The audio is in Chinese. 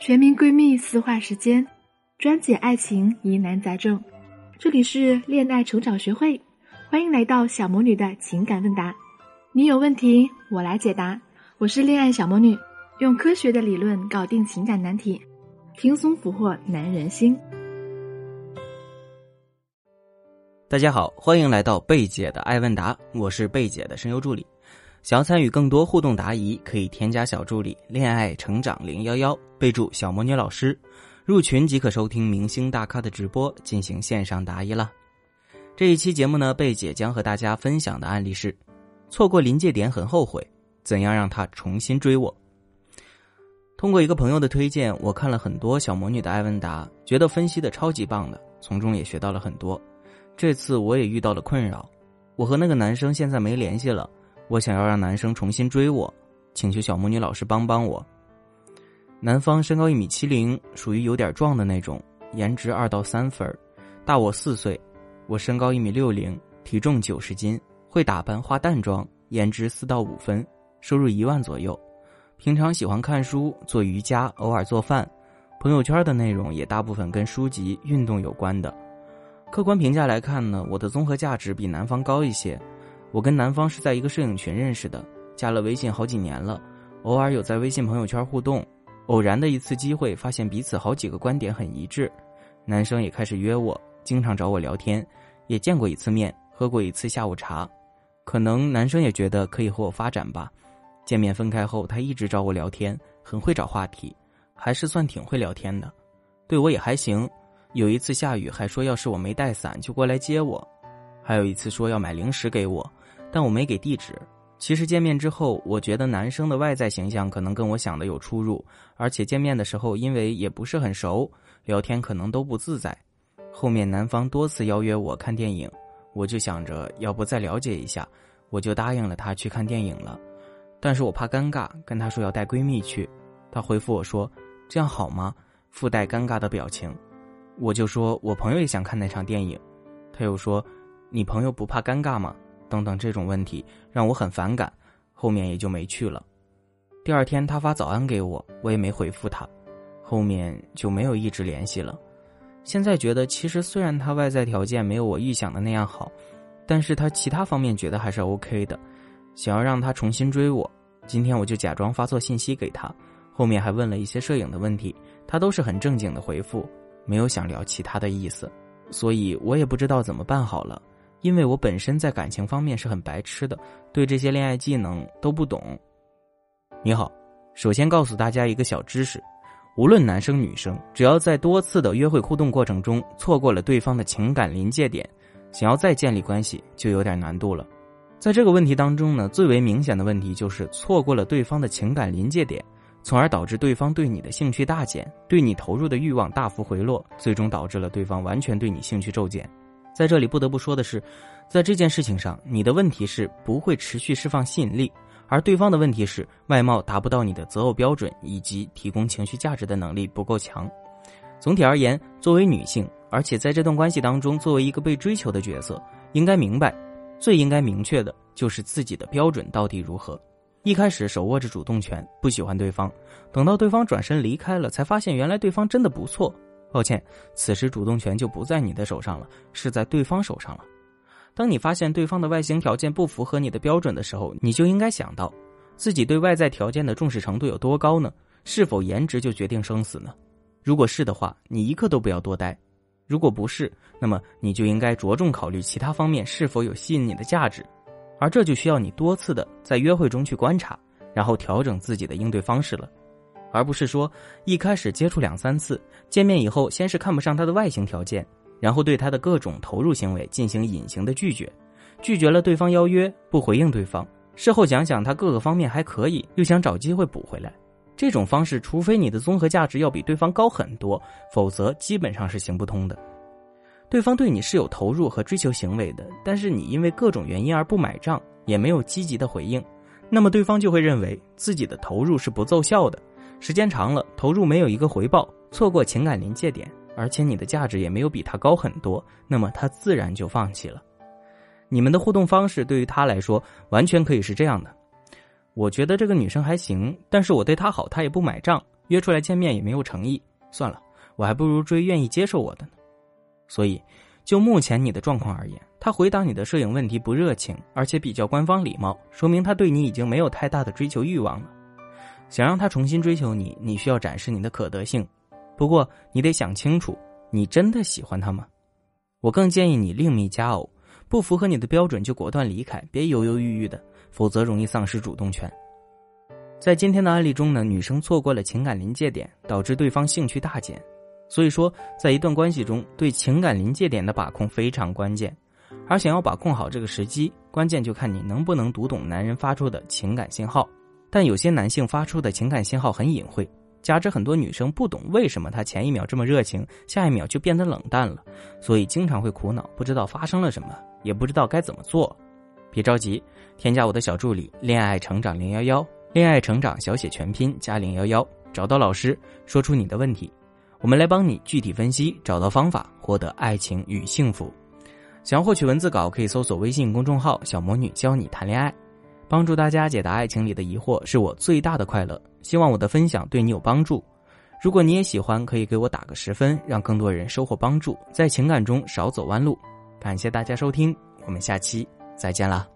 全民闺蜜私话时间，专解爱情疑难杂症。这里是恋爱成长学会，欢迎来到小魔女的情感问答。你有问题，我来解答。我是恋爱小魔女，用科学的理论搞定情感难题，轻松俘获男人心。大家好，欢迎来到贝姐的爱问答，我是贝姐的声优助理。想要参与更多互动答疑，可以添加小助理“恋爱成长零幺幺”，备注“小魔女老师”，入群即可收听明星大咖的直播，进行线上答疑了。这一期节目呢，贝姐将和大家分享的案例是：错过临界点很后悔，怎样让他重新追我？通过一个朋友的推荐，我看了很多小魔女的艾问答，觉得分析的超级棒的，从中也学到了很多。这次我也遇到了困扰，我和那个男生现在没联系了。我想要让男生重新追我，请求小魔女老师帮帮我。男方身高一米七零，属于有点壮的那种，颜值二到三分，大我四岁。我身高一米六零，体重九十斤，会打扮化淡妆，颜值四到五分，收入一万左右。平常喜欢看书、做瑜伽，偶尔做饭。朋友圈的内容也大部分跟书籍、运动有关的。客观评价来看呢，我的综合价值比男方高一些。我跟男方是在一个摄影群认识的，加了微信好几年了，偶尔有在微信朋友圈互动。偶然的一次机会，发现彼此好几个观点很一致，男生也开始约我，经常找我聊天，也见过一次面，喝过一次下午茶。可能男生也觉得可以和我发展吧。见面分开后，他一直找我聊天，很会找话题，还是算挺会聊天的，对我也还行。有一次下雨，还说要是我没带伞就过来接我，还有一次说要买零食给我。但我没给地址。其实见面之后，我觉得男生的外在形象可能跟我想的有出入，而且见面的时候因为也不是很熟，聊天可能都不自在。后面男方多次邀约我看电影，我就想着要不再了解一下，我就答应了他去看电影了。但是我怕尴尬，跟他说要带闺蜜去，他回复我说：“这样好吗？”附带尴尬的表情。我就说我朋友也想看那场电影，他又说：“你朋友不怕尴尬吗？”等等，这种问题让我很反感，后面也就没去了。第二天他发早安给我，我也没回复他，后面就没有一直联系了。现在觉得，其实虽然他外在条件没有我预想的那样好，但是他其他方面觉得还是 OK 的。想要让他重新追我，今天我就假装发错信息给他，后面还问了一些摄影的问题，他都是很正经的回复，没有想聊其他的意思，所以我也不知道怎么办好了。因为我本身在感情方面是很白痴的，对这些恋爱技能都不懂。你好，首先告诉大家一个小知识：无论男生女生，只要在多次的约会互动过程中错过了对方的情感临界点，想要再建立关系就有点难度了。在这个问题当中呢，最为明显的问题就是错过了对方的情感临界点，从而导致对方对你的兴趣大减，对你投入的欲望大幅回落，最终导致了对方完全对你兴趣骤减。在这里不得不说的是，在这件事情上，你的问题是不会持续释放吸引力，而对方的问题是外貌达不到你的择偶标准，以及提供情绪价值的能力不够强。总体而言，作为女性，而且在这段关系当中，作为一个被追求的角色，应该明白，最应该明确的就是自己的标准到底如何。一开始手握着主动权，不喜欢对方，等到对方转身离开了，才发现原来对方真的不错。抱歉，此时主动权就不在你的手上了，是在对方手上了。当你发现对方的外形条件不符合你的标准的时候，你就应该想到，自己对外在条件的重视程度有多高呢？是否颜值就决定生死呢？如果是的话，你一刻都不要多待；如果不是，那么你就应该着重考虑其他方面是否有吸引你的价值，而这就需要你多次的在约会中去观察，然后调整自己的应对方式了。而不是说一开始接触两三次，见面以后先是看不上他的外形条件，然后对他的各种投入行为进行隐形的拒绝，拒绝了对方邀约，不回应对方。事后想想他各个方面还可以，又想找机会补回来，这种方式，除非你的综合价值要比对方高很多，否则基本上是行不通的。对方对你是有投入和追求行为的，但是你因为各种原因而不买账，也没有积极的回应，那么对方就会认为自己的投入是不奏效的。时间长了，投入没有一个回报，错过情感临界点，而且你的价值也没有比他高很多，那么他自然就放弃了。你们的互动方式对于他来说，完全可以是这样的：我觉得这个女生还行，但是我对她好，她也不买账，约出来见面也没有诚意，算了，我还不如追愿意接受我的呢。所以，就目前你的状况而言，他回答你的摄影问题不热情，而且比较官方礼貌，说明他对你已经没有太大的追求欲望了。想让他重新追求你，你需要展示你的可得性。不过，你得想清楚，你真的喜欢他吗？我更建议你另觅佳偶，不符合你的标准就果断离开，别犹犹豫豫的，否则容易丧失主动权。在今天的案例中呢，女生错过了情感临界点，导致对方兴趣大减。所以说，在一段关系中，对情感临界点的把控非常关键。而想要把控好这个时机，关键就看你能不能读懂男人发出的情感信号。但有些男性发出的情感信号很隐晦。加之很多女生不懂为什么他前一秒这么热情，下一秒就变得冷淡了，所以经常会苦恼，不知道发生了什么，也不知道该怎么做。别着急，添加我的小助理“恋爱成长零幺幺”，恋爱成长小写全拼加零幺幺，找到老师，说出你的问题，我们来帮你具体分析，找到方法，获得爱情与幸福。想要获取文字稿，可以搜索微信公众号“小魔女教你谈恋爱”。帮助大家解答爱情里的疑惑是我最大的快乐，希望我的分享对你有帮助。如果你也喜欢，可以给我打个十分，让更多人收获帮助，在情感中少走弯路。感谢大家收听，我们下期再见啦。